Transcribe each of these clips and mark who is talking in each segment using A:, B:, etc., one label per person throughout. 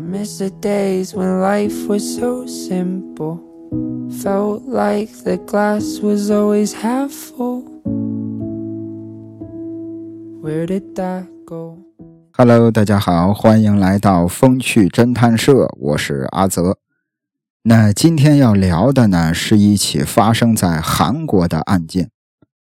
A: miss the days when life was so simple. Felt like the glass was always half full. Where did that go?
B: Hello，大家好，欢迎来到风趣侦探社，我是阿泽。那今天要聊的呢，是一起发生在韩国的案件。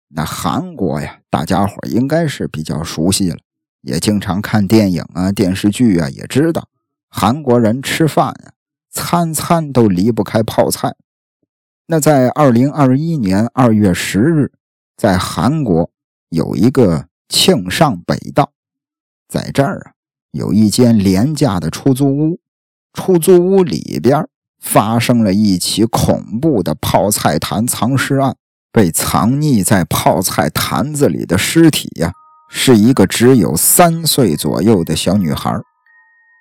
B: 那韩国呀，大家伙应该是比较熟悉了，也经常看电影啊、电视剧啊，也知道韩国人吃饭呀，餐餐都离不开泡菜。那在二零二一年二月十日，在韩国有一个庆尚北道，在这儿啊，有一间廉价的出租屋，出租屋里边发生了一起恐怖的泡菜坛藏尸案。被藏匿在泡菜坛子里的尸体呀，是一个只有三岁左右的小女孩。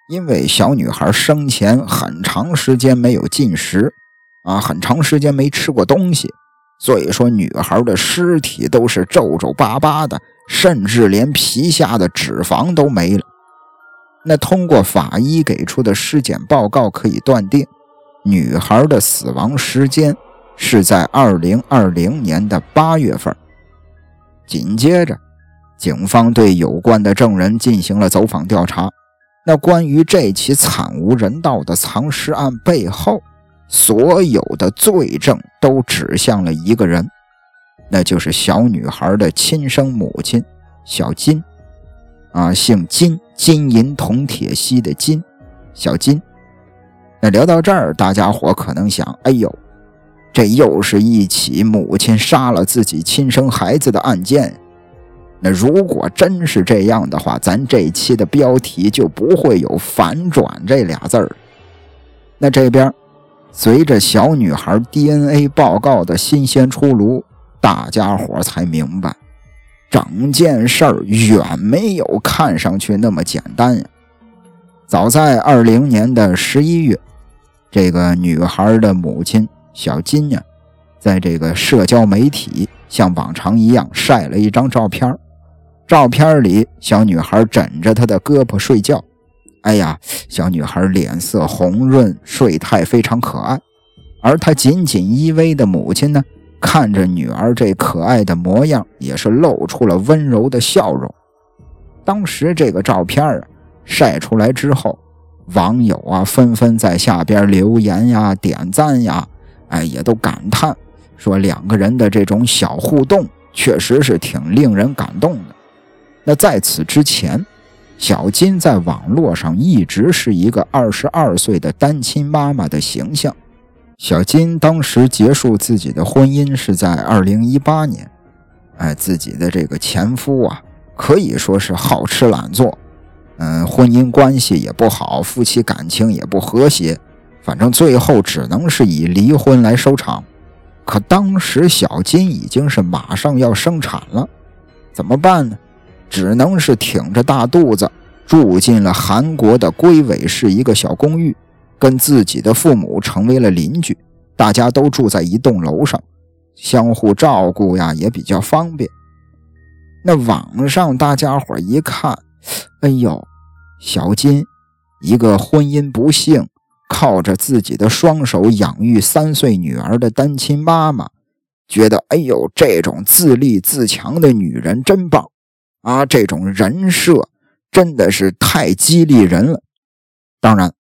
B: 因为小女孩生前很长时间没有进食。啊，很长时间没吃过东西，所以说女孩的尸体都是皱皱巴巴的，甚至连皮下的脂肪都没了。那通过法医给出的尸检报告可以断定，女孩的死亡时间是在二零二零年的八月份。紧接着，警方对有关的证人进行了走访调查。那关于这起惨无人道的藏尸案背后，所有的罪证都指向了一个人，那就是小女孩的亲生母亲小金，啊，姓金，金银铜铁锡的金，小金。那聊到这儿，大家伙可能想，哎呦，这又是一起母亲杀了自己亲生孩子的案件。那如果真是这样的话，咱这期的标题就不会有“反转”这俩字儿。那这边。随着小女孩 DNA 报告的新鲜出炉，大家伙才明白，整件事儿远没有看上去那么简单呀。早在二零年的十一月，这个女孩的母亲小金呀，在这个社交媒体像往常一样晒了一张照片，照片里小女孩枕着她的胳膊睡觉。哎呀，小女孩脸色红润，睡态非常可爱。而她紧紧依偎的母亲呢，看着女儿这可爱的模样，也是露出了温柔的笑容。当时这个照片啊晒出来之后，网友啊纷纷在下边留言呀、点赞呀，哎，也都感叹说两个人的这种小互动确实是挺令人感动的。那在此之前。小金在网络上一直是一个二十二岁的单亲妈妈的形象。小金当时结束自己的婚姻是在二零一八年，哎，自己的这个前夫啊，可以说是好吃懒做，嗯，婚姻关系也不好，夫妻感情也不和谐，反正最后只能是以离婚来收场。可当时小金已经是马上要生产了，怎么办呢？只能是挺着大肚子住进了韩国的龟尾市一个小公寓，跟自己的父母成为了邻居，大家都住在一栋楼上，相互照顾呀也比较方便。那网上大家伙一看，哎呦，小金一个婚姻不幸，靠着自己的双手养育三岁女儿的单亲妈妈，觉得哎呦，这种自立自强的女人真棒。啊，这种人设真的是太激励人了。当然，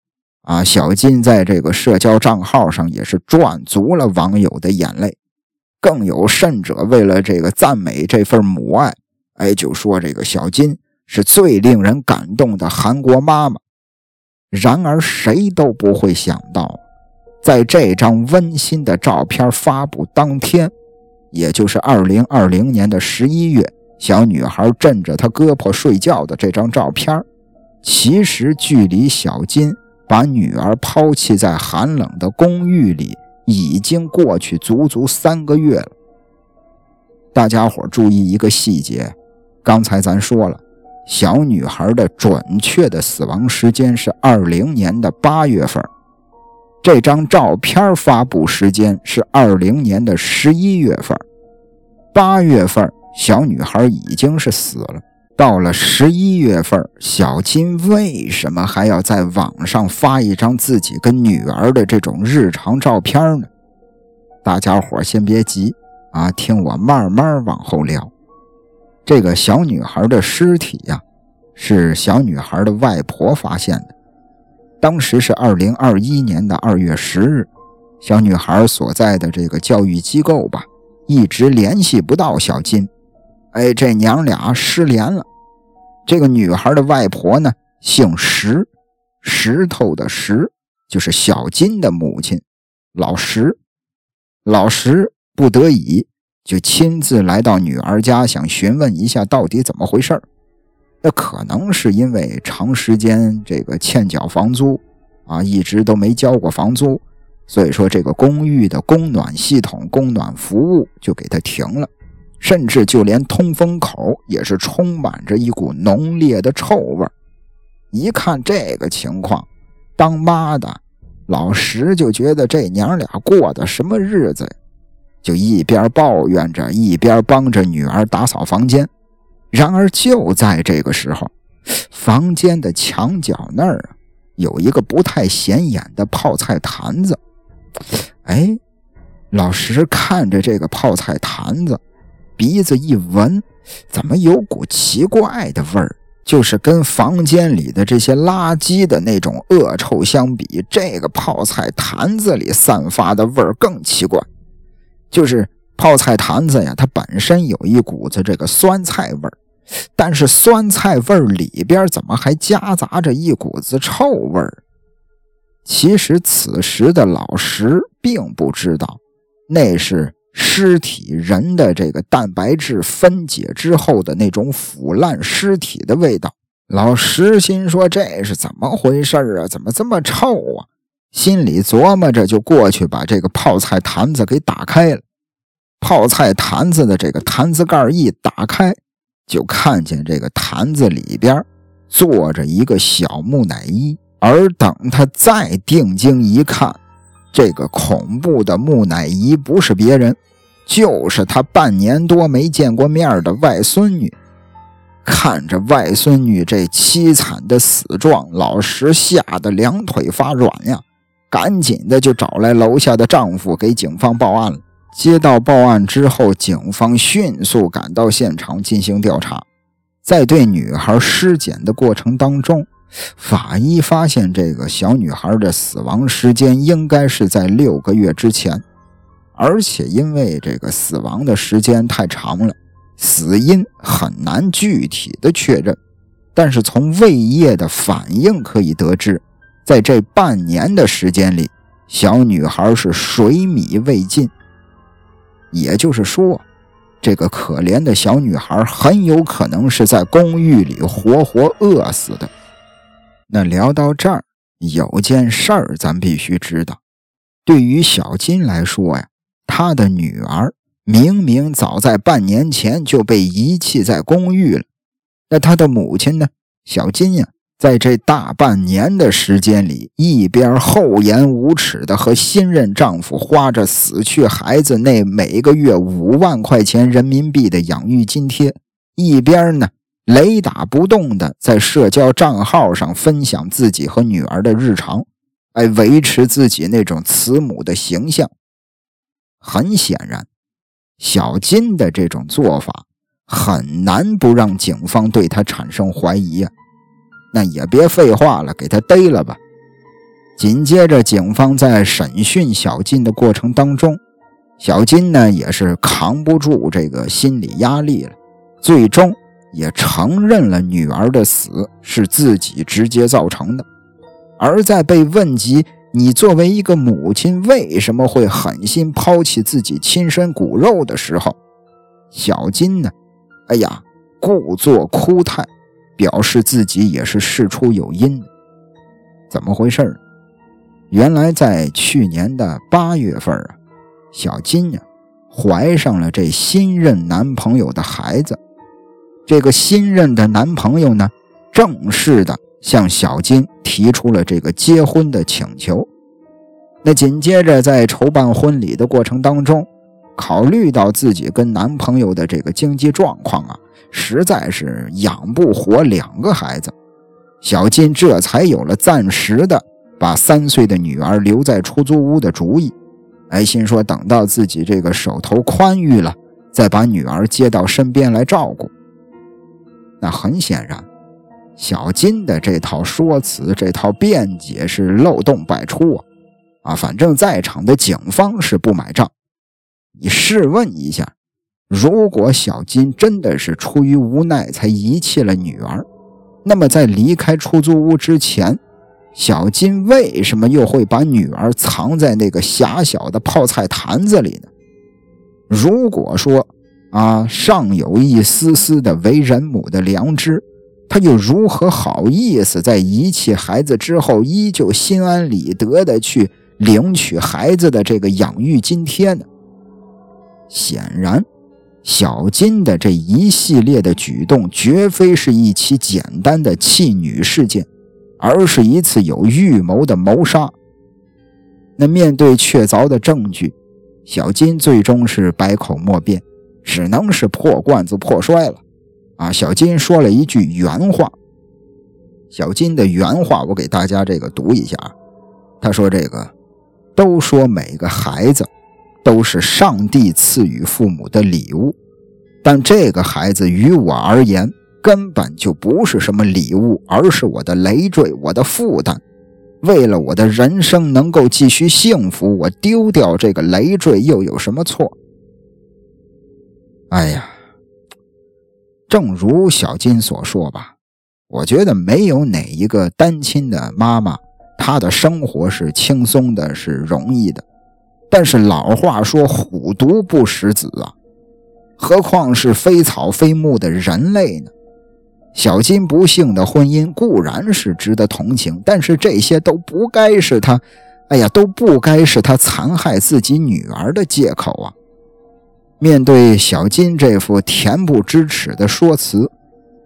B: 啊，小金在这个社交账号上也是赚足了网友的眼泪。更有甚者，为了这个赞美这份母爱，哎，就说这个小金是最令人感动的韩国妈妈。然而，谁都不会想到，在这张温馨的照片发布当天，也就是二零二零年的十一月。小女孩枕着她胳膊睡觉的这张照片，其实距离小金把女儿抛弃在寒冷的公寓里已经过去足足三个月了。大家伙注意一个细节，刚才咱说了，小女孩的准确的死亡时间是二零年的八月份，这张照片发布时间是二零年的十一月份，八月份。小女孩已经是死了，到了十一月份，小金为什么还要在网上发一张自己跟女儿的这种日常照片呢？大家伙先别急啊，听我慢慢往后聊。这个小女孩的尸体呀，是小女孩的外婆发现的。当时是二零二一年的二月十日，小女孩所在的这个教育机构吧，一直联系不到小金。哎，这娘俩失联了。这个女孩的外婆呢，姓石，石头的石，就是小金的母亲，老石。老石不得已就亲自来到女儿家，想询问一下到底怎么回事那可能是因为长时间这个欠缴房租啊，一直都没交过房租，所以说这个公寓的供暖系统、供暖服务就给他停了。甚至就连通风口也是充满着一股浓烈的臭味一看这个情况，当妈的老石就觉得这娘俩过的什么日子呀？就一边抱怨着，一边帮着女儿打扫房间。然而就在这个时候，房间的墙角那儿，有一个不太显眼的泡菜坛子。哎，老石看着这个泡菜坛子。鼻子一闻，怎么有股奇怪的味儿？就是跟房间里的这些垃圾的那种恶臭相比，这个泡菜坛子里散发的味儿更奇怪。就是泡菜坛子呀，它本身有一股子这个酸菜味儿，但是酸菜味儿里边怎么还夹杂着一股子臭味儿？其实此时的老石并不知道，那是。尸体人的这个蛋白质分解之后的那种腐烂尸体的味道，老石心说这是怎么回事啊？怎么这么臭啊？心里琢磨着，就过去把这个泡菜坛子给打开了。泡菜坛子的这个坛子盖一打开，就看见这个坛子里边坐着一个小木乃伊。而等他再定睛一看，这个恐怖的木乃伊不是别人，就是他半年多没见过面的外孙女。看着外孙女这凄惨的死状，老石吓得两腿发软呀，赶紧的就找来楼下的丈夫给警方报案了。接到报案之后，警方迅速赶到现场进行调查，在对女孩尸检的过程当中。法医发现，这个小女孩的死亡时间应该是在六个月之前，而且因为这个死亡的时间太长了，死因很难具体的确认。但是从胃液的反应可以得知，在这半年的时间里，小女孩是水米未进，也就是说，这个可怜的小女孩很有可能是在公寓里活活饿死的。那聊到这儿，有件事儿咱必须知道。对于小金来说呀，他的女儿明明早在半年前就被遗弃在公寓了。那他的母亲呢？小金呀，在这大半年的时间里，一边厚颜无耻的和新任丈夫花着死去孩子那每个月五万块钱人民币的养育津贴，一边呢。雷打不动的在社交账号上分享自己和女儿的日常，来维持自己那种慈母的形象。很显然，小金的这种做法很难不让警方对他产生怀疑呀。那也别废话了，给他逮了吧。紧接着，警方在审讯小金的过程当中，小金呢也是扛不住这个心理压力了，最终。也承认了女儿的死是自己直接造成的，而在被问及你作为一个母亲为什么会狠心抛弃自己亲生骨肉的时候，小金呢，哎呀，故作哭态，表示自己也是事出有因。怎么回事原来在去年的八月份啊，小金呀怀上了这新任男朋友的孩子。这个新任的男朋友呢，正式的向小金提出了这个结婚的请求。那紧接着在筹办婚礼的过程当中，考虑到自己跟男朋友的这个经济状况啊，实在是养不活两个孩子。小金这才有了暂时的把三岁的女儿留在出租屋的主意。哎，心说等到自己这个手头宽裕了，再把女儿接到身边来照顾。那很显然，小金的这套说辞、这套辩解是漏洞百出啊！啊，反正在场的警方是不买账。你试问一下，如果小金真的是出于无奈才遗弃了女儿？那么，在离开出租屋之前，小金为什么又会把女儿藏在那个狭小的泡菜坛子里呢？如果说啊，尚有一丝丝的为人母的良知，他又如何好意思在遗弃孩子之后，依旧心安理得的去领取孩子的这个养育津贴呢？显然。小金的这一系列的举动，绝非是一起简单的弃女事件，而是一次有预谋的谋杀。那面对确凿的证据，小金最终是百口莫辩，只能是破罐子破摔了。啊，小金说了一句原话。小金的原话，我给大家这个读一下。他说：“这个都说每个孩子。”都是上帝赐予父母的礼物，但这个孩子于我而言根本就不是什么礼物，而是我的累赘，我的负担。为了我的人生能够继续幸福，我丢掉这个累赘又有什么错？哎呀，正如小金所说吧，我觉得没有哪一个单亲的妈妈，她的生活是轻松的，是容易的。但是老话说“虎毒不食子”啊，何况是非草非木的人类呢？小金不幸的婚姻固然是值得同情，但是这些都不该是他，哎呀，都不该是他残害自己女儿的借口啊！面对小金这副恬不知耻的说辞，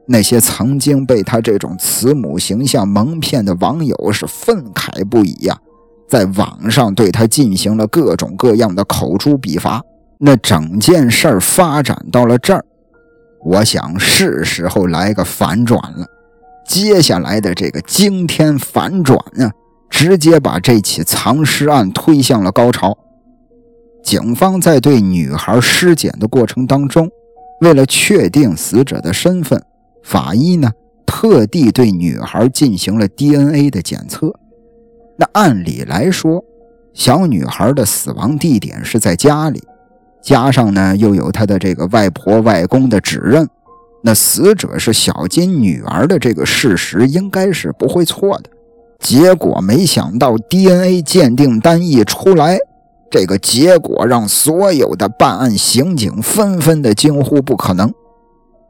B: 那些曾经被他这种慈母形象蒙骗的网友是愤慨不已呀。在网上对他进行了各种各样的口诛笔伐，那整件事儿发展到了这儿，我想是时候来个反转了。接下来的这个惊天反转啊，直接把这起藏尸案推向了高潮。警方在对女孩尸检的过程当中，为了确定死者的身份，法医呢特地对女孩进行了 DNA 的检测。那按理来说，小女孩的死亡地点是在家里，加上呢又有她的这个外婆外公的指认，那死者是小金女儿的这个事实应该是不会错的。结果没想到 DNA 鉴定单一出来，这个结果让所有的办案刑警纷纷的惊呼：不可能！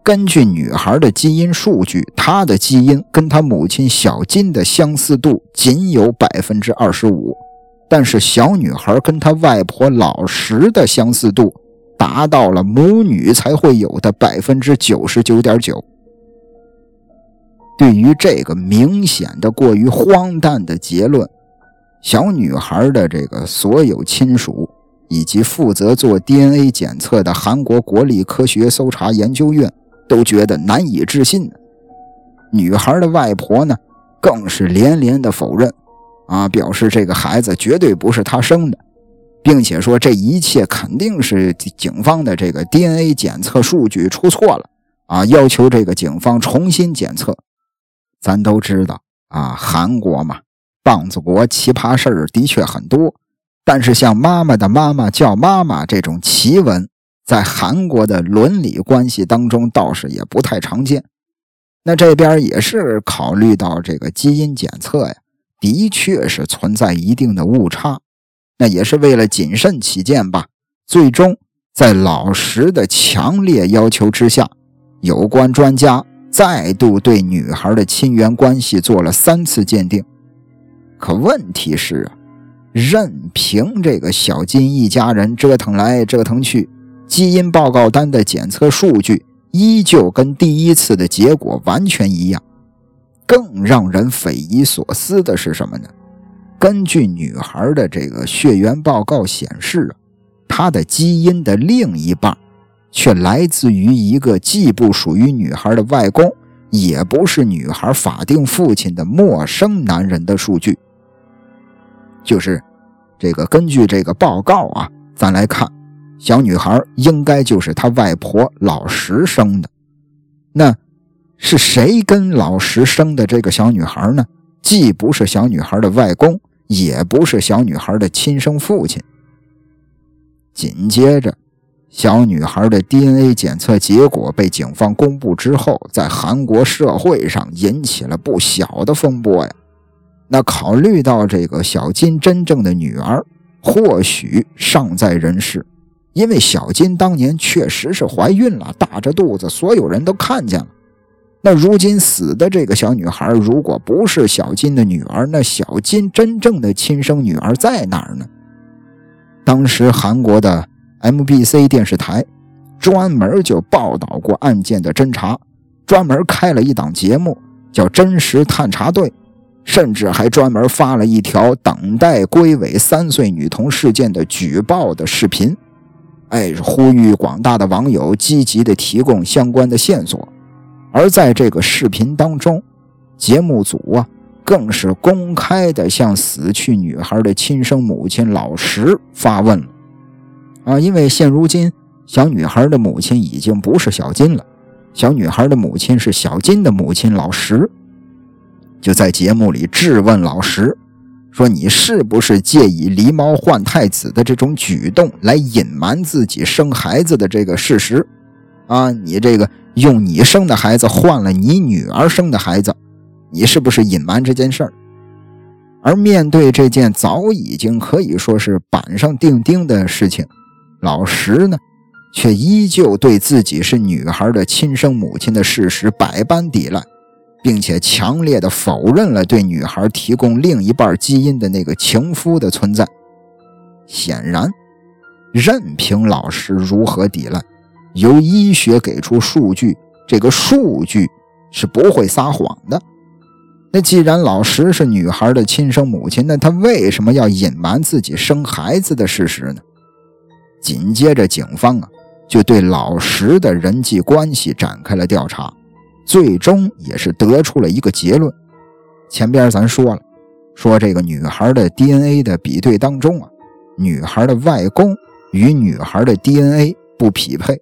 B: 根据女孩的基因数据，她的基因跟她母亲小金的相似度仅有百分之二十五，但是小女孩跟她外婆老石的相似度达到了母女才会有的百分之九十九点九。对于这个明显的过于荒诞的结论，小女孩的这个所有亲属以及负责做 DNA 检测的韩国国立科学搜查研究院。都觉得难以置信。女孩的外婆呢，更是连连的否认，啊，表示这个孩子绝对不是她生的，并且说这一切肯定是警方的这个 DNA 检测数据出错了，啊，要求这个警方重新检测。咱都知道啊，韩国嘛，棒子国奇葩事儿的确很多，但是像妈妈的妈妈叫妈妈这种奇闻。在韩国的伦理关系当中，倒是也不太常见。那这边也是考虑到这个基因检测呀，的确是存在一定的误差。那也是为了谨慎起见吧。最终在老石的强烈要求之下，有关专家再度对女孩的亲缘关系做了三次鉴定。可问题是啊，任凭这个小金一家人折腾来折腾去。基因报告单的检测数据依旧跟第一次的结果完全一样。更让人匪夷所思的是什么呢？根据女孩的这个血缘报告显示，她的基因的另一半却来自于一个既不属于女孩的外公，也不是女孩法定父亲的陌生男人的数据。就是这个，根据这个报告啊，咱来看，小女孩应该就是她外婆老石生的。那是谁跟老石生的这个小女孩呢？既不是小女孩的外公，也不是小女孩的亲生父亲。紧接着。小女孩的 DNA 检测结果被警方公布之后，在韩国社会上引起了不小的风波呀。那考虑到这个小金真正的女儿或许尚在人世，因为小金当年确实是怀孕了，大着肚子，所有人都看见了。那如今死的这个小女孩，如果不是小金的女儿，那小金真正的亲生女儿在哪儿呢？当时韩国的。MBC 电视台专门就报道过案件的侦查，专门开了一档节目叫《真实探查队》，甚至还专门发了一条等待归尾三岁女童事件的举报的视频，哎，呼吁广大的网友积极的提供相关的线索。而在这个视频当中，节目组啊，更是公开的向死去女孩的亲生母亲老石发问了。啊，因为现如今小女孩的母亲已经不是小金了，小女孩的母亲是小金的母亲老石，就在节目里质问老石，说你是不是借以狸猫换太子的这种举动来隐瞒自己生孩子的这个事实？啊，你这个用你生的孩子换了你女儿生的孩子，你是不是隐瞒这件事儿？而面对这件早已经可以说是板上钉钉的事情。老石呢，却依旧对自己是女孩的亲生母亲的事实百般抵赖，并且强烈的否认了对女孩提供另一半基因的那个情夫的存在。显然，任凭老师如何抵赖，由医学给出数据，这个数据是不会撒谎的。那既然老石是女孩的亲生母亲，那他为什么要隐瞒自己生孩子的事实呢？紧接着，警方啊就对老石的人际关系展开了调查，最终也是得出了一个结论。前边咱说了，说这个女孩的 DNA 的比对当中啊，女孩的外公与女孩的 DNA 不匹配，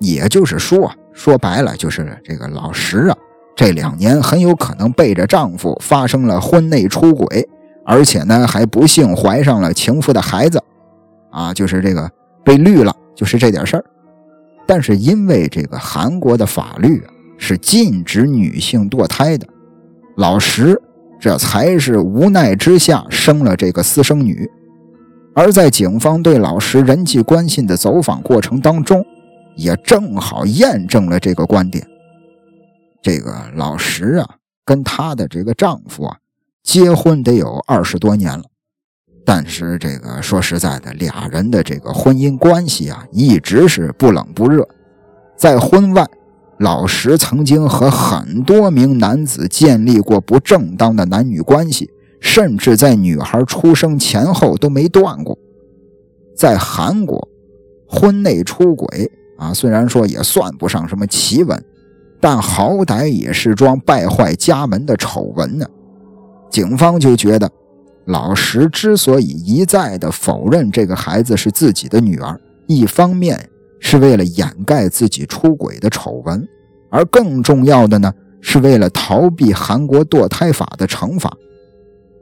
B: 也就是说啊，说白了就是这个老石啊，这两年很有可能背着丈夫发生了婚内出轨，而且呢还不幸怀上了情妇的孩子。啊，就是这个被绿了，就是这点事儿。但是因为这个韩国的法律啊是禁止女性堕胎的，老石这才是无奈之下生了这个私生女。而在警方对老石人际关系的走访过程当中，也正好验证了这个观点。这个老石啊，跟她的这个丈夫啊，结婚得有二十多年了。但是这个说实在的，俩人的这个婚姻关系啊，一直是不冷不热。在婚外，老石曾经和很多名男子建立过不正当的男女关系，甚至在女孩出生前后都没断过。在韩国，婚内出轨啊，虽然说也算不上什么奇闻，但好歹也是桩败坏家门的丑闻呢。警方就觉得。老石之所以一再的否认这个孩子是自己的女儿，一方面是为了掩盖自己出轨的丑闻，而更重要的呢，是为了逃避韩国堕胎法的惩罚。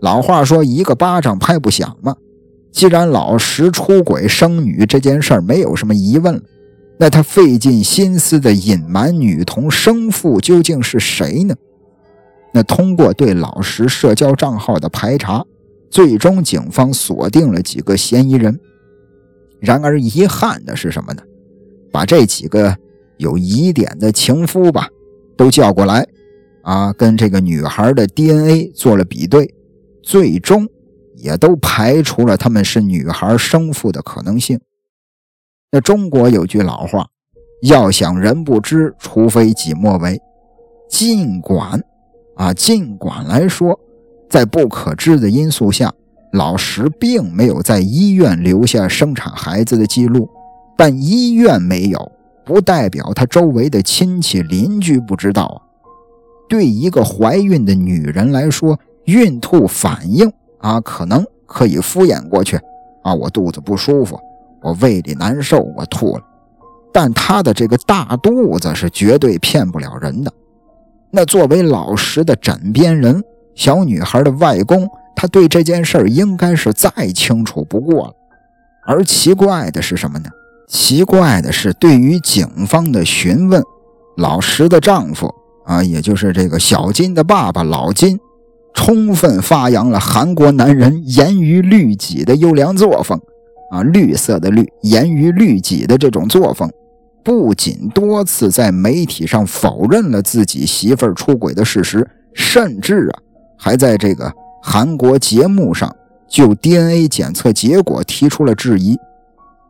B: 老话说一个巴掌拍不响嘛，既然老石出轨生女这件事儿没有什么疑问了，那他费尽心思的隐瞒女童生父究竟是谁呢？那通过对老石社交账号的排查。最终，警方锁定了几个嫌疑人。然而，遗憾的是什么呢？把这几个有疑点的情夫吧，都叫过来，啊，跟这个女孩的 DNA 做了比对，最终也都排除了他们是女孩生父的可能性。那中国有句老话：“要想人不知，除非己莫为。”尽管，啊，尽管来说。在不可知的因素下，老石并没有在医院留下生产孩子的记录，但医院没有，不代表他周围的亲戚邻居不知道。对一个怀孕的女人来说，孕吐反应啊，可能可以敷衍过去啊。我肚子不舒服，我胃里难受，我吐了。但她的这个大肚子是绝对骗不了人的。那作为老实的枕边人，小女孩的外公，他对这件事儿应该是再清楚不过了。而奇怪的是什么呢？奇怪的是，对于警方的询问，老石的丈夫啊，也就是这个小金的爸爸老金，充分发扬了韩国男人严于律己的优良作风啊，绿色的绿，严于律己的这种作风，不仅多次在媒体上否认了自己媳妇儿出轨的事实，甚至啊，还在这个韩国节目上就 DNA 检测结果提出了质疑。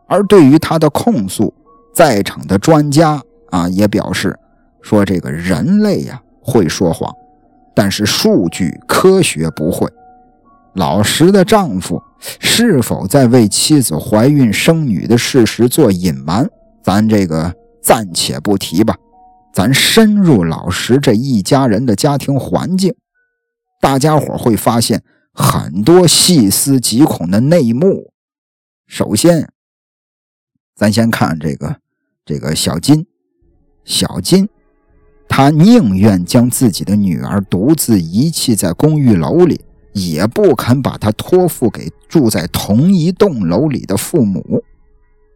B: 而对于他的控诉，在场的专家啊也表示说：“这个人类呀会说谎，但是数据科学不会。”老石的丈夫是否在为妻子怀孕生女的事实做隐瞒，咱这个暂且不提吧。咱深入老石这一家人的家庭环境，大家伙会发现很多细思极恐的内幕。首先，咱先看这个，这个小金，小金，他宁愿将自己的女儿独自遗弃在公寓楼里，也不肯把她托付给住在同一栋楼里的父母。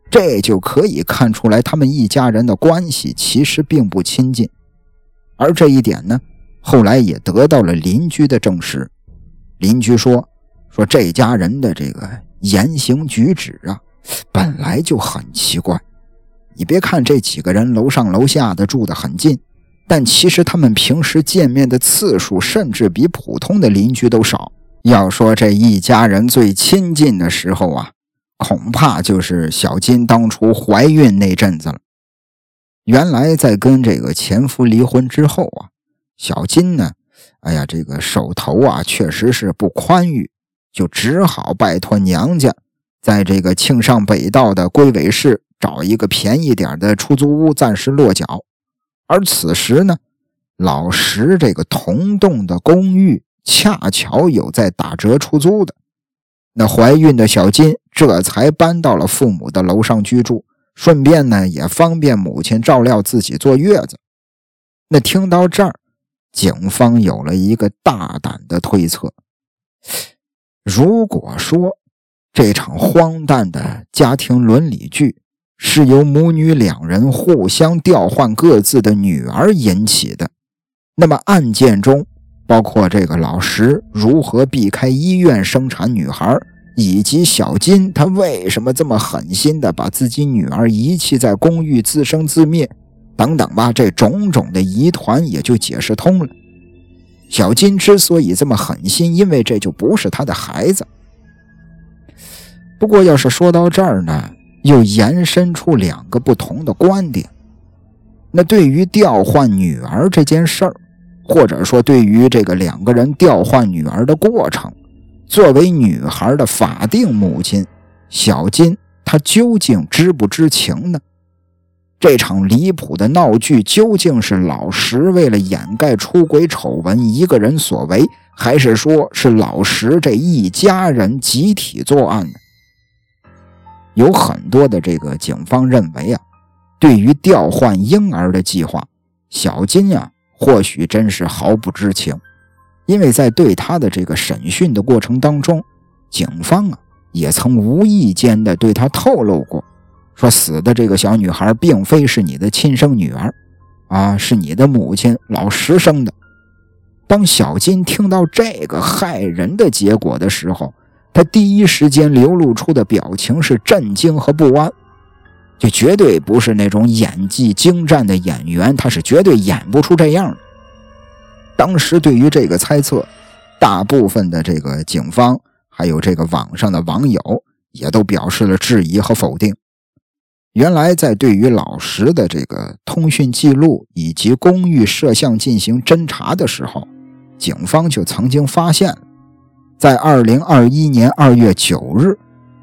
B: 这就可以看出来，他们一家人的关系其实并不亲近。而这一点呢，后来也得到了邻居的证实。邻居说，说这家人的这个言行举止啊。本来就很奇怪，你别看这几个人楼上楼下的住得很近，但其实他们平时见面的次数甚至比普通的邻居都少。要说这一家人最亲近的时候啊，恐怕就是小金当初怀孕那阵子了。原来在跟这个前夫离婚之后啊，小金呢，哎呀，这个手头啊确实是不宽裕，就只好拜托娘家。在这个庆尚北道的龟尾市找一个便宜点的出租屋暂时落脚，而此时呢，老石这个同栋的公寓恰巧有在打折出租的，那怀孕的小金这才搬到了父母的楼上居住，顺便呢也方便母亲照料自己坐月子。那听到这儿，警方有了一个大胆的推测：如果说。这场荒诞的家庭伦理剧是由母女两人互相调换各自的女儿引起的。那么案件中，包括这个老石如何避开医院生产女孩，以及小金他为什么这么狠心的把自己女儿遗弃在公寓自生自灭，等等吧，这种种的疑团也就解释通了。小金之所以这么狠心，因为这就不是他的孩子。不过，要是说到这儿呢，又延伸出两个不同的观点。那对于调换女儿这件事儿，或者说对于这个两个人调换女儿的过程，作为女孩的法定母亲小金，她究竟知不知情呢？这场离谱的闹剧究竟是老石为了掩盖出轨丑闻一个人所为，还是说是老石这一家人集体作案呢？有很多的这个警方认为啊，对于调换婴儿的计划，小金呀或许真是毫不知情，因为在对他的这个审讯的过程当中，警方啊也曾无意间的对他透露过，说死的这个小女孩并非是你的亲生女儿，啊是你的母亲老石生的。当小金听到这个害人的结果的时候，他第一时间流露出的表情是震惊和不安，就绝对不是那种演技精湛的演员，他是绝对演不出这样的。当时对于这个猜测，大部分的这个警方还有这个网上的网友也都表示了质疑和否定。原来在对于老石的这个通讯记录以及公寓摄像进行侦查的时候，警方就曾经发现。在二零二一年二月九日，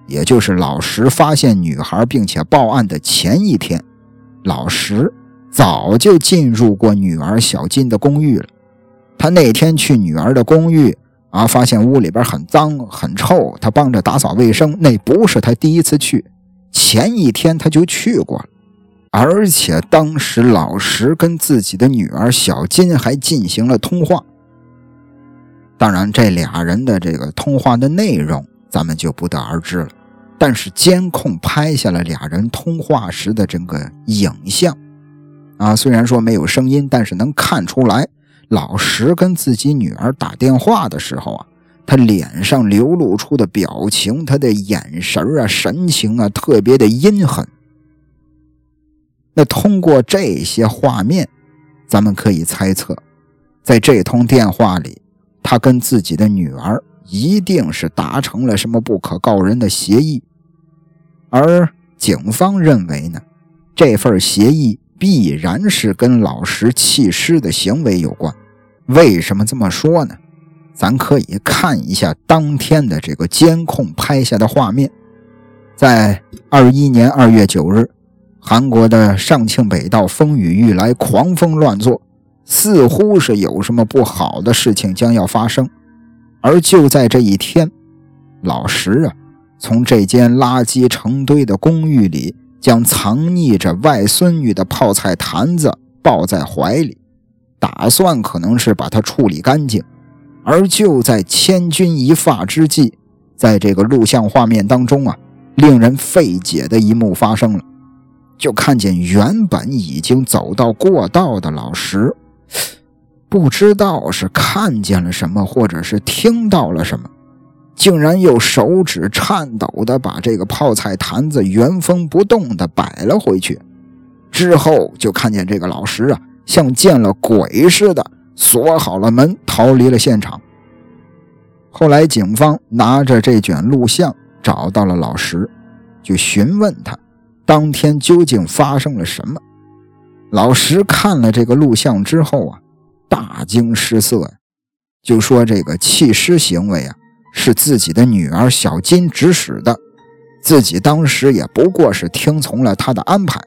B: 也就是老石发现女孩并且报案的前一天，老石早就进入过女儿小金的公寓了。他那天去女儿的公寓啊，发现屋里边很脏很臭，他帮着打扫卫生。那不是他第一次去，前一天他就去过了。而且当时老石跟自己的女儿小金还进行了通话。当然，这俩人的这个通话的内容咱们就不得而知了。但是监控拍下了俩人通话时的这个影像，啊，虽然说没有声音，但是能看出来，老石跟自己女儿打电话的时候啊，他脸上流露出的表情，他的眼神啊、神情啊，特别的阴狠。那通过这些画面，咱们可以猜测，在这通电话里，他跟自己的女儿一定是达成了什么不可告人的协议。而警方认为呢，这份协议必然是跟老石弃尸的行为有关。为什么这么说呢？咱可以看一下当天的这个监控拍下的画面。在二一年二月九日，韩国的上庆北道风雨欲来，狂风乱作，似乎是有什么不好的事情将要发生。而就在这一天，老石啊。从这间垃圾成堆的公寓里，将藏匿着外孙女的泡菜坛子抱在怀里，打算可能是把它处理干净。而就在千钧一发之际，在这个录像画面当中啊，令人费解的一幕发生了，就看见原本已经走到过道的老石，不知道是看见了什么，或者是听到了什么。竟然用手指颤抖的把这个泡菜坛子原封不动的摆了回去，之后就看见这个老石啊，像见了鬼似的锁好了门，逃离了现场。后来警方拿着这卷录像找到了老石，就询问他当天究竟发生了什么。老石看了这个录像之后啊，大惊失色呀，就说这个弃尸行为啊。是自己的女儿小金指使的，自己当时也不过是听从了他的安排。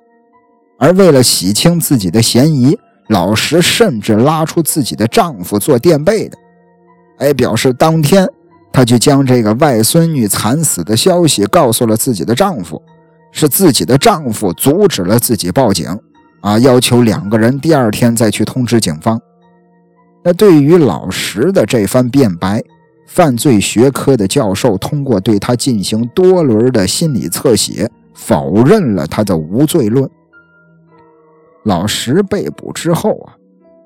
B: 而为了洗清自己的嫌疑，老石甚至拉出自己的丈夫做垫背的，哎，表示当天他就将这个外孙女惨死的消息告诉了自己的丈夫，是自己的丈夫阻止了自己报警，啊，要求两个人第二天再去通知警方。那对于老石的这番辩白。犯罪学科的教授通过对他进行多轮的心理侧写，否认了他的无罪论。老石被捕之后啊，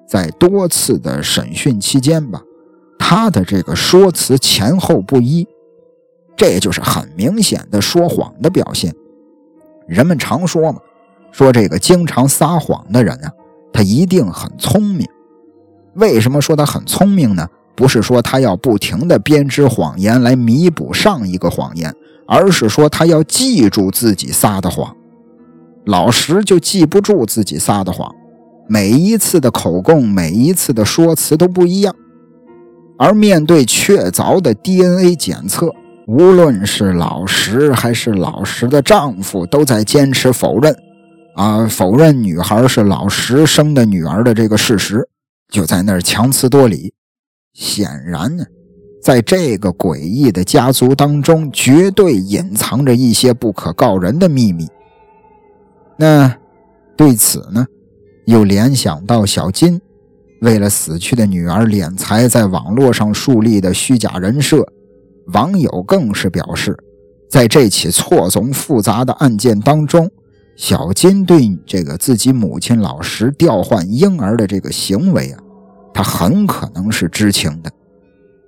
B: 在多次的审讯期间吧，他的这个说辞前后不一，这就是很明显的说谎的表现。人们常说嘛，说这个经常撒谎的人啊，他一定很聪明。为什么说他很聪明呢？不是说他要不停的编织谎言来弥补上一个谎言，而是说他要记住自己撒的谎。老石就记不住自己撒的谎，每一次的口供，每一次的说辞都不一样。而面对确凿的 DNA 检测，无论是老石还是老石的丈夫，都在坚持否认，啊，否认女孩是老石生的女儿的这个事实，就在那儿强词夺理。显然呢，在这个诡异的家族当中，绝对隐藏着一些不可告人的秘密。那对此呢，又联想到小金为了死去的女儿敛财，在网络上树立的虚假人设，网友更是表示，在这起错综复杂的案件当中，小金对这个自己母亲老石调换婴儿的这个行为啊。他很可能是知情的，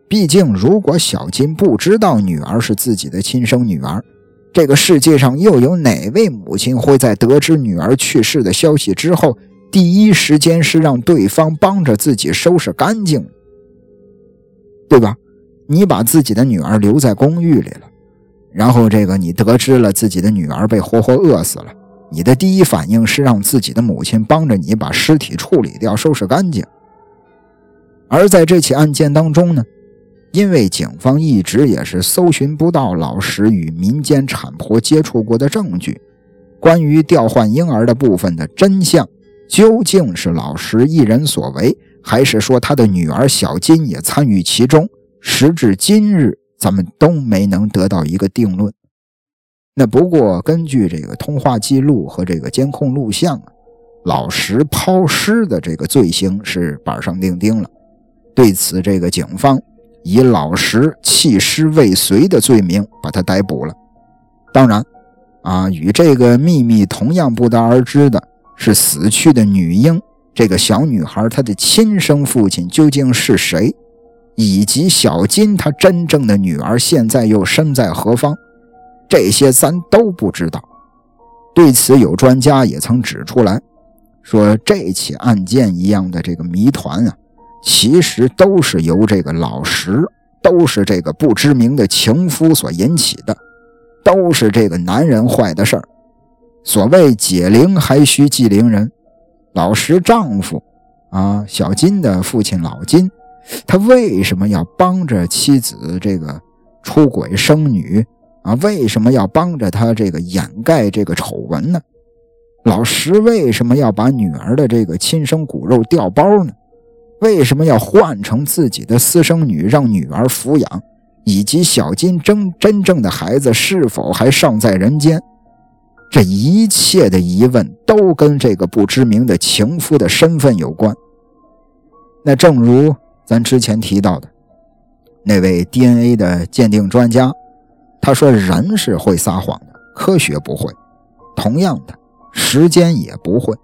B: 毕竟如果小金不知道女儿是自己的亲生女儿，这个世界上又有哪位母亲会在得知女儿去世的消息之后，第一时间是让对方帮着自己收拾干净，对吧？你把自己的女儿留在公寓里了，然后这个你得知了自己的女儿被活活饿死了，你的第一反应是让自己的母亲帮着你把尸体处理掉、收拾干净。而在这起案件当中呢，因为警方一直也是搜寻不到老石与民间产婆接触过的证据，关于调换婴儿的部分的真相，究竟是老石一人所为，还是说他的女儿小金也参与其中？时至今日，咱们都没能得到一个定论。那不过根据这个通话记录和这个监控录像啊，老石抛尸的这个罪行是板上钉钉了。对此，这个警方以老石弃尸未遂的罪名把他逮捕了。当然，啊，与这个秘密同样不得而知的是，死去的女婴这个小女孩她的亲生父亲究竟是谁？以及小金他真正的女儿现在又身在何方？这些咱都不知道。对此，有专家也曾指出来，说这起案件一样的这个谜团啊，其实都是由这个老石，都是这个不知名的情夫所引起的，都是这个男人坏的事儿。所谓解铃还需系铃人，老石丈夫啊，小金的父亲老金。他为什么要帮着妻子这个出轨生女啊？为什么要帮着他这个掩盖这个丑闻呢？老石为什么要把女儿的这个亲生骨肉调包呢？为什么要换成自己的私生女让女儿抚养？以及小金真真正的孩子是否还尚在人间？这一切的疑问都跟这个不知名的情夫的身份有关。那正如。咱之前提到的那位 DNA 的鉴定专家，他说人是会撒谎的，科学不会。同样的，时间也不会。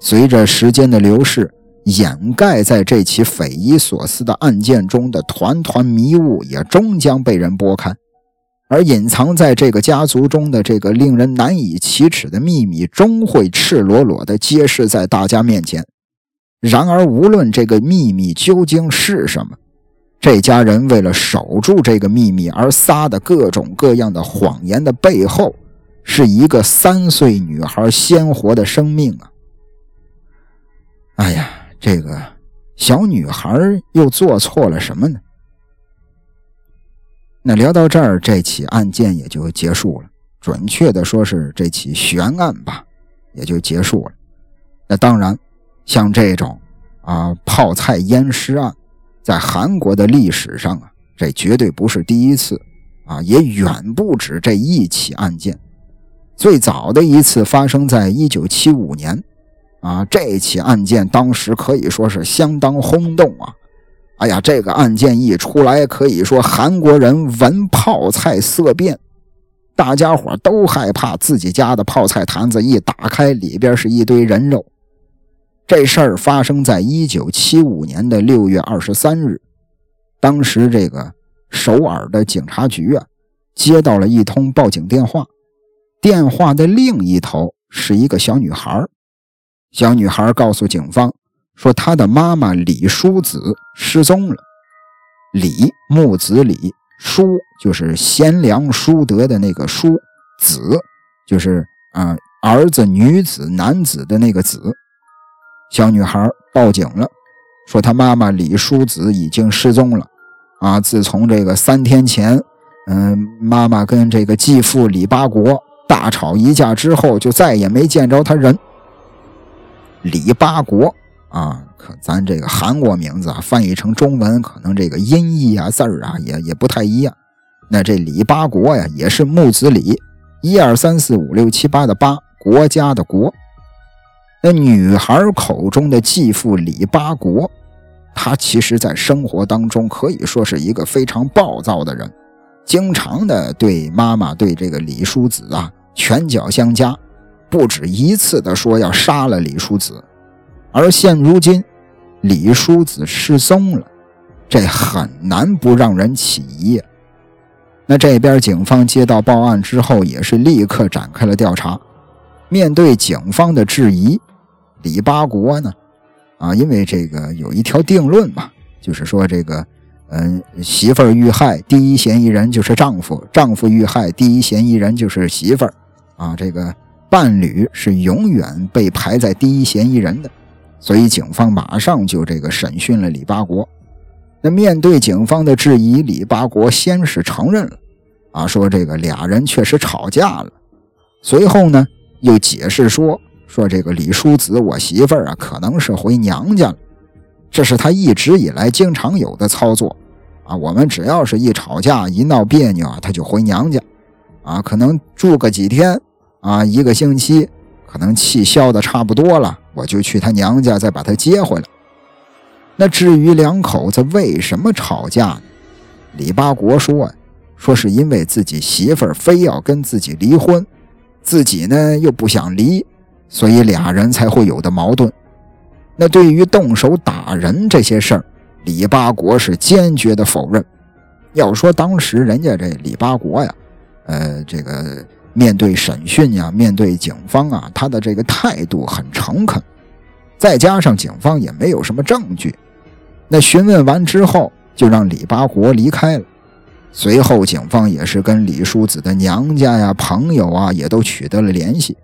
B: 随着时间的流逝，掩盖在这起匪夷所思的案件中的团团迷雾也终将被人拨开，而隐藏在这个家族中的这个令人难以启齿的秘密，终会赤裸裸地揭示在大家面前。然而，无论这个秘密究竟是什么，这家人为了守住这个秘密而撒的各种各样的谎言的背后，是一个三岁女孩鲜活的生命啊！哎呀，这个小女孩又做错了什么呢？那聊到这儿，这起案件也就结束了。准确的说，是这起悬案吧，也就结束了。那当然。像这种啊泡菜淹尸案，在韩国的历史上啊，这绝对不是第一次啊，也远不止这一起案件。最早的一次发生在一九七五年啊，这起案件当时可以说是相当轰动啊。哎呀，这个案件一出来，可以说韩国人闻泡菜色变，大家伙都害怕自己家的泡菜坛子一打开，里边是一堆人肉。这事儿发生在一九七五年的六月二十三日，当时这个首尔的警察局啊，接到了一通报警电话，电话的另一头是一个小女孩。小女孩告诉警方说，她的妈妈李淑子失踪了。李木子李淑就是贤良淑德的那个淑，子就是啊儿子、女子、男子的那个子。小女孩报警了，说她妈妈李淑子已经失踪了。啊，自从这个三天前，嗯，妈妈跟这个继父李八国大吵一架之后，就再也没见着他人。李八国啊，可咱这个韩国名字啊，翻译成中文可能这个音译啊字儿啊也也不太一样。那这李八国呀，也是木子李，一二三四五六七八的八，国家的国。那女孩口中的继父李八国，他其实在生活当中可以说是一个非常暴躁的人，经常的对妈妈对这个李叔子啊拳脚相加，不止一次的说要杀了李叔子。而现如今，李叔子失踪了，这很难不让人起疑。那这边警方接到报案之后，也是立刻展开了调查。面对警方的质疑。李八国呢？啊，因为这个有一条定论嘛，就是说这个，嗯，媳妇儿遇害，第一嫌疑人就是丈夫；丈夫遇害，第一嫌疑人就是媳妇儿。啊，这个伴侣是永远被排在第一嫌疑人的，所以警方马上就这个审讯了李八国。那面对警方的质疑，李八国先是承认了，啊，说这个俩人确实吵架了。随后呢？又解释说：“说这个李叔子，我媳妇儿啊，可能是回娘家了。这是他一直以来经常有的操作啊。我们只要是一吵架、一闹别扭啊，他就回娘家啊，可能住个几天啊，一个星期，可能气消的差不多了，我就去他娘家再把他接回来。那至于两口子为什么吵架呢？李八国说啊：“说是因为自己媳妇儿非要跟自己离婚。”自己呢又不想离，所以俩人才会有的矛盾。那对于动手打人这些事儿，李八国是坚决的否认。要说当时人家这李八国呀，呃，这个面对审讯呀，面对警方啊，他的这个态度很诚恳，再加上警方也没有什么证据，那询问完之后就让李八国离开了。随后，警方也是跟李叔子的娘家呀、朋友啊，也都取得了联系。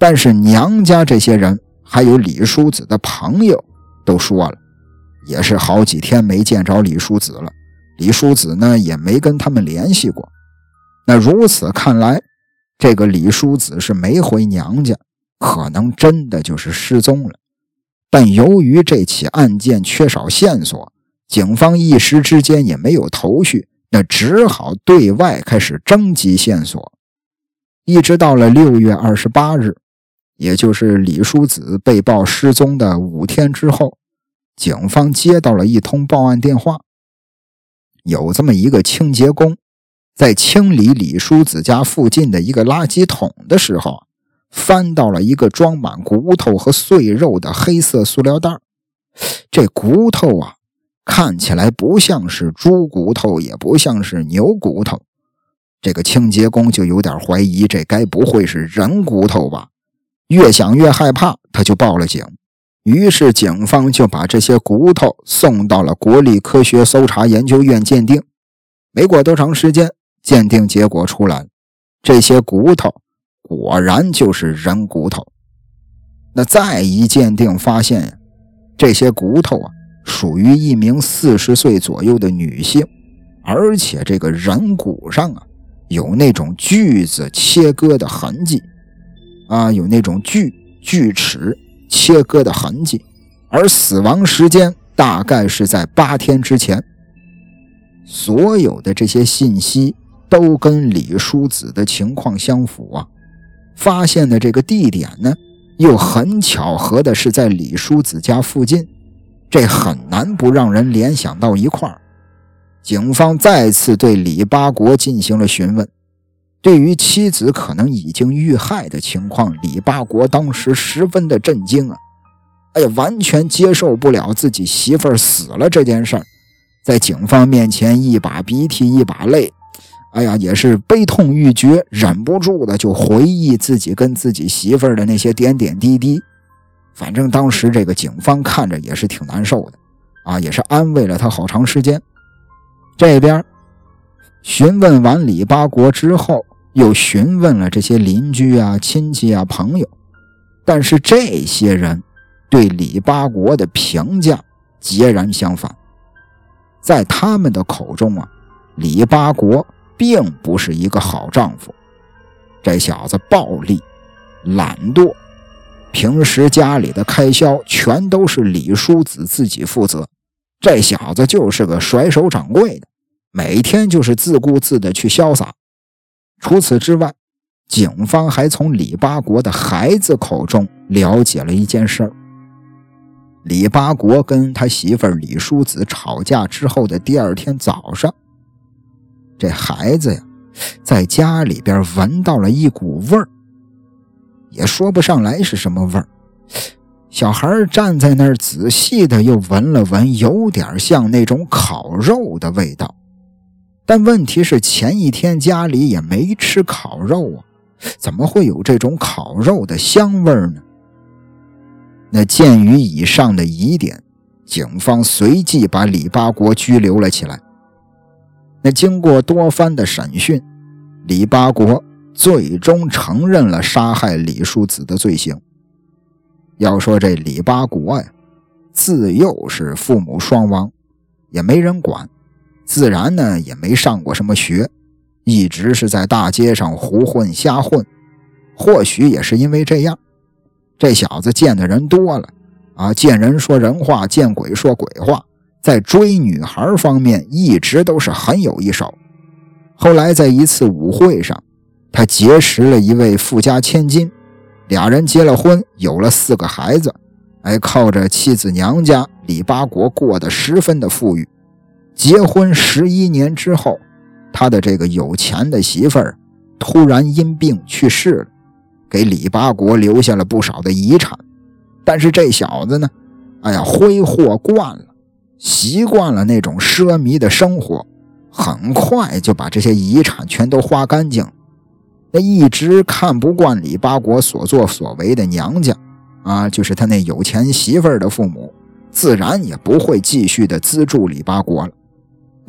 B: 但是娘家这些人，还有李叔子的朋友，都说了，也是好几天没见着李叔子了。李叔子呢，也没跟他们联系过。那如此看来，这个李叔子是没回娘家，可能真的就是失踪了。但由于这起案件缺少线索，警方一时之间也没有头绪。那只好对外开始征集线索，一直到了六月二十八日，也就是李叔子被曝失踪的五天之后，警方接到了一通报案电话。有这么一个清洁工，在清理李叔子家附近的一个垃圾桶的时候，翻到了一个装满骨头和碎肉的黑色塑料袋。这骨头啊！看起来不像是猪骨头，也不像是牛骨头，这个清洁工就有点怀疑，这该不会是人骨头吧？越想越害怕，他就报了警。于是警方就把这些骨头送到了国立科学搜查研究院鉴定。没过多长时间，鉴定结果出来了，这些骨头果然就是人骨头。那再一鉴定发现，这些骨头啊。属于一名四十岁左右的女性，而且这个人骨上啊有那种锯子切割的痕迹，啊，有那种锯锯齿切割的痕迹，而死亡时间大概是在八天之前。所有的这些信息都跟李叔子的情况相符啊，发现的这个地点呢，又很巧合的是在李叔子家附近。这很难不让人联想到一块儿。警方再次对李八国进行了询问。对于妻子可能已经遇害的情况，李八国当时十分的震惊啊！哎呀，完全接受不了自己媳妇儿死了这件事儿，在警方面前一把鼻涕一把泪，哎呀，也是悲痛欲绝，忍不住的就回忆自己跟自己媳妇儿的那些点点滴滴。反正当时这个警方看着也是挺难受的，啊，也是安慰了他好长时间。这边询问完李八国之后，又询问了这些邻居啊、亲戚啊、朋友，但是这些人对李八国的评价截然相反。在他们的口中啊，李八国并不是一个好丈夫，这小子暴力、懒惰。平时家里的开销全都是李叔子自己负责，这小子就是个甩手掌柜的，每天就是自顾自的去潇洒。除此之外，警方还从李八国的孩子口中了解了一件事儿：李八国跟他媳妇儿李淑子吵架之后的第二天早上，这孩子呀，在家里边闻到了一股味儿。也说不上来是什么味儿，小孩站在那儿仔细的又闻了闻，有点像那种烤肉的味道。但问题是前一天家里也没吃烤肉啊，怎么会有这种烤肉的香味呢？那鉴于以上的疑点，警方随即把李八国拘留了起来。那经过多番的审讯，李八国。最终承认了杀害李叔子的罪行。要说这李八国呀，自幼是父母双亡，也没人管，自然呢也没上过什么学，一直是在大街上胡混瞎混。或许也是因为这样，这小子见的人多了啊，见人说人话，见鬼说鬼话，在追女孩方面一直都是很有一手。后来在一次舞会上，他结识了一位富家千金，俩人结了婚，有了四个孩子，哎，靠着妻子娘家李八国过得十分的富裕。结婚十一年之后，他的这个有钱的媳妇儿突然因病去世了。给李八国留下了不少的遗产，但是这小子呢，哎呀，挥霍惯了，习惯了那种奢靡的生活，很快就把这些遗产全都花干净。那一直看不惯李八国所作所为的娘家，啊，就是他那有钱媳妇儿的父母，自然也不会继续的资助李八国了。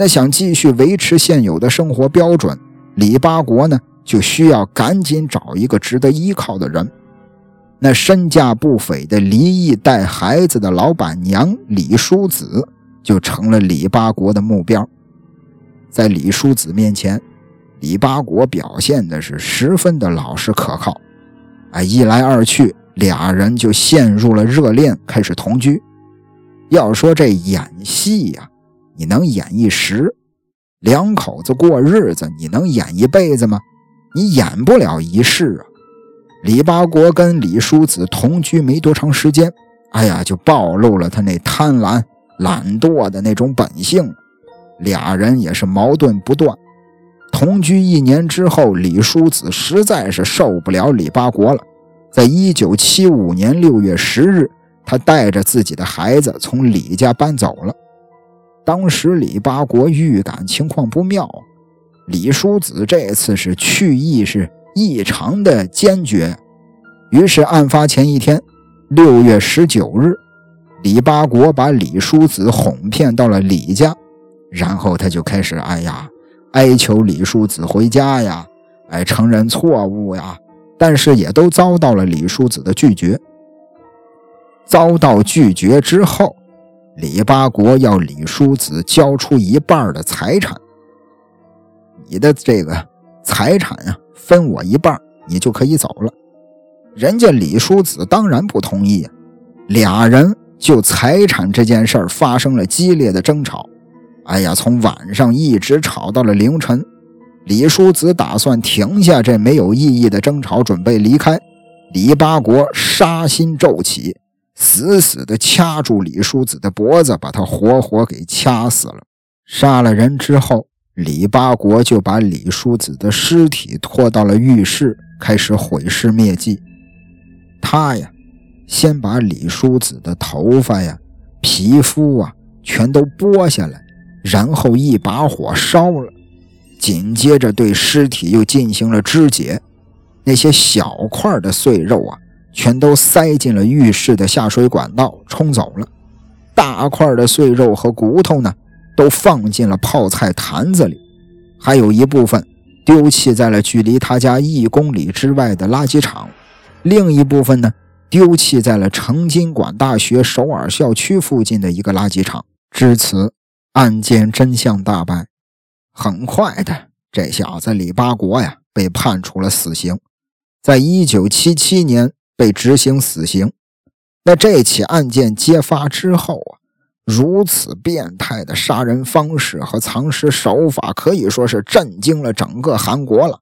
B: 那想继续维持现有的生活标准，李八国呢？就需要赶紧找一个值得依靠的人。那身价不菲的离异带孩子的老板娘李淑子就成了李八国的目标。在李淑子面前，李八国表现的是十分的老实可靠。啊，一来二去，俩人就陷入了热恋，开始同居。要说这演戏呀，你能演一时；两口子过日子，你能演一辈子吗？你演不了一世啊！李八国跟李叔子同居没多长时间，哎呀，就暴露了他那贪婪、懒惰的那种本性，俩人也是矛盾不断。同居一年之后，李叔子实在是受不了李八国了，在一九七五年六月十日，他带着自己的孩子从李家搬走了。当时李八国预感情况不妙。李叔子这次是去意是异常的坚决，于是案发前一天，六月十九日，李八国把李叔子哄骗到了李家，然后他就开始哎呀哀求李叔子回家呀，哎承认错误呀，但是也都遭到了李叔子的拒绝。遭到拒绝之后，李八国要李叔子交出一半的财产。你的这个财产呀，分我一半，你就可以走了。人家李叔子当然不同意，俩人就财产这件事儿发生了激烈的争吵。哎呀，从晚上一直吵到了凌晨。李叔子打算停下这没有意义的争吵，准备离开。李八国杀心骤起，死死地掐住李叔子的脖子，把他活活给掐死了。杀了人之后。李八国就把李叔子的尸体拖到了浴室，开始毁尸灭迹。他呀，先把李叔子的头发呀、皮肤啊全都剥下来，然后一把火烧了。紧接着对尸体又进行了肢解，那些小块的碎肉啊，全都塞进了浴室的下水管道冲走了。大块的碎肉和骨头呢？都放进了泡菜坛子里，还有一部分丢弃在了距离他家一公里之外的垃圾场，另一部分呢丢弃在了成金馆大学首尔校区附近的一个垃圾场。至此，案件真相大白。很快的，这小子李八国呀被判处了死刑，在一九七七年被执行死刑。那这起案件揭发之后啊。如此变态的杀人方式和藏尸手法，可以说是震惊了整个韩国了。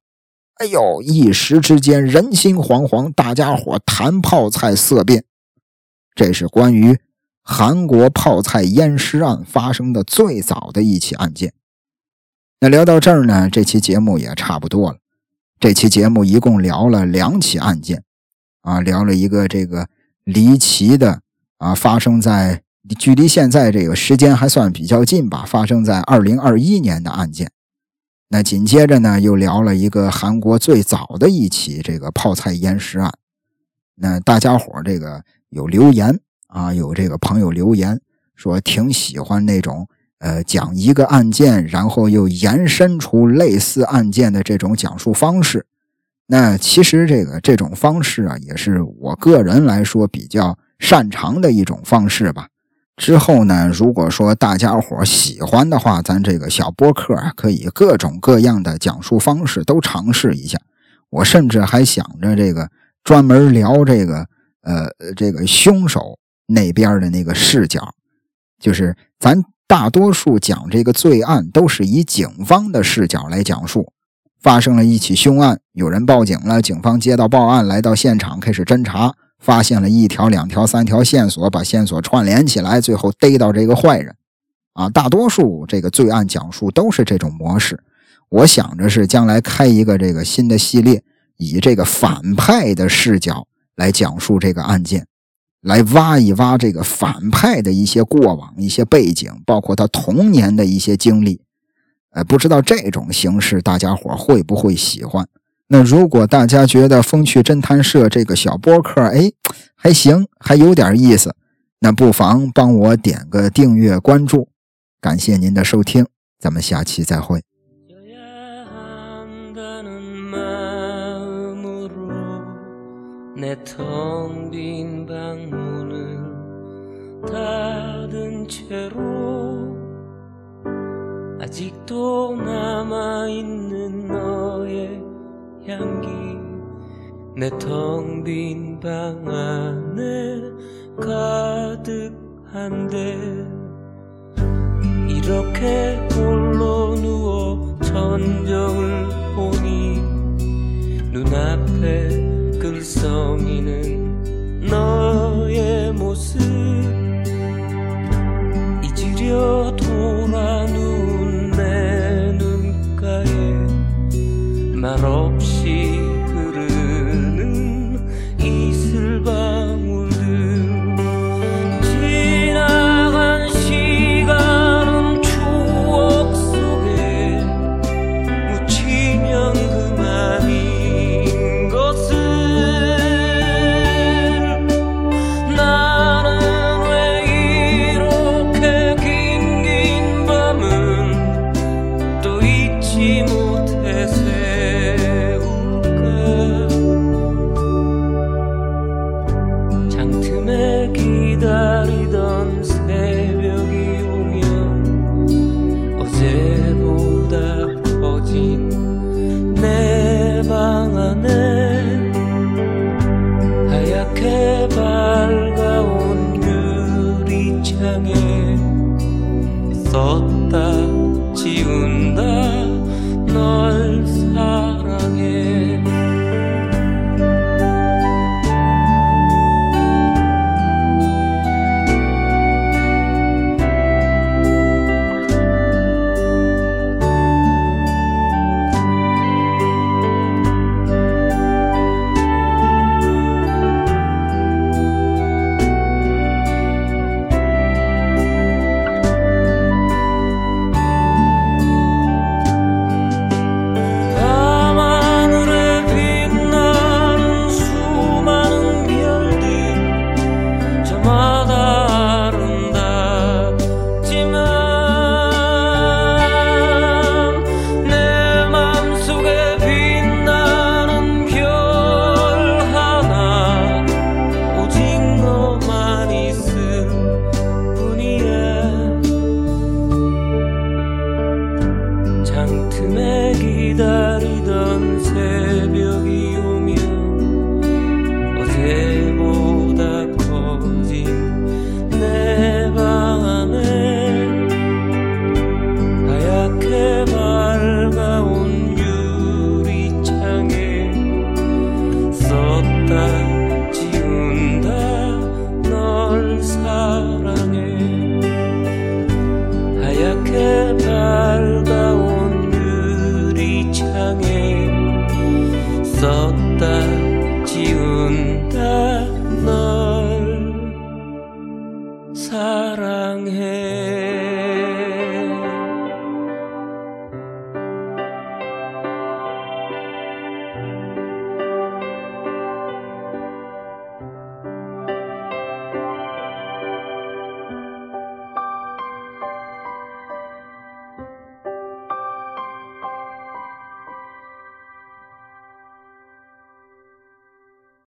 B: 哎呦，一时之间人心惶惶，大家伙谈泡菜色变。这是关于韩国泡菜淹尸案发生的最早的一起案件。那聊到这儿呢，这期节目也差不多了。这期节目一共聊了两起案件，啊，聊了一个这个离奇的啊，发生在。距离现在这个时间还算比较近吧，发生在二零二一年的案件。那紧接着呢，又聊了一个韩国最早的一起这个泡菜淹尸案。那大家伙这个有留言啊，有这个朋友留言说挺喜欢那种呃讲一个案件，然后又延伸出类似案件的这种讲述方式。那其实这个这种方式啊，也是我个人来说比较擅长的一种方式吧。之后呢，如果说大家伙喜欢的话，咱这个小播客啊，可以各种各样的讲述方式都尝试一下。
C: 我甚至还想着这个专门聊这个呃这个凶手那边的那个视角，就是咱大多数讲这个罪案都是以警方的视角来讲述。发生了一起凶案，有人报警了，警方接到报案，来到现场开始侦查，发现了一条、两条、三条线索，把线索串联起来，最后逮到这个坏人。啊，大多数这个罪案讲述都是这种模式。我想着是将来开一个这个新的系列，以这个反派的视角来讲述这个案件，来挖一挖这个反派的一些过往、一些背景，包括他童年的一些经历。哎，不知道这种形式大家伙会不会喜欢？那如果大家觉得风趣侦探社这个小播客，哎，还行，还有点意思，那不妨帮我点个订阅关注，感谢您的收听，咱们下期再会。 아직도 남아있는 너의 향기. 내 텅 빈 방 안에 가득한데 이렇게 홀로 누워 천정을 보니 눈앞에 글썽이는 너의 모습. 잊으려 돌아 말 없이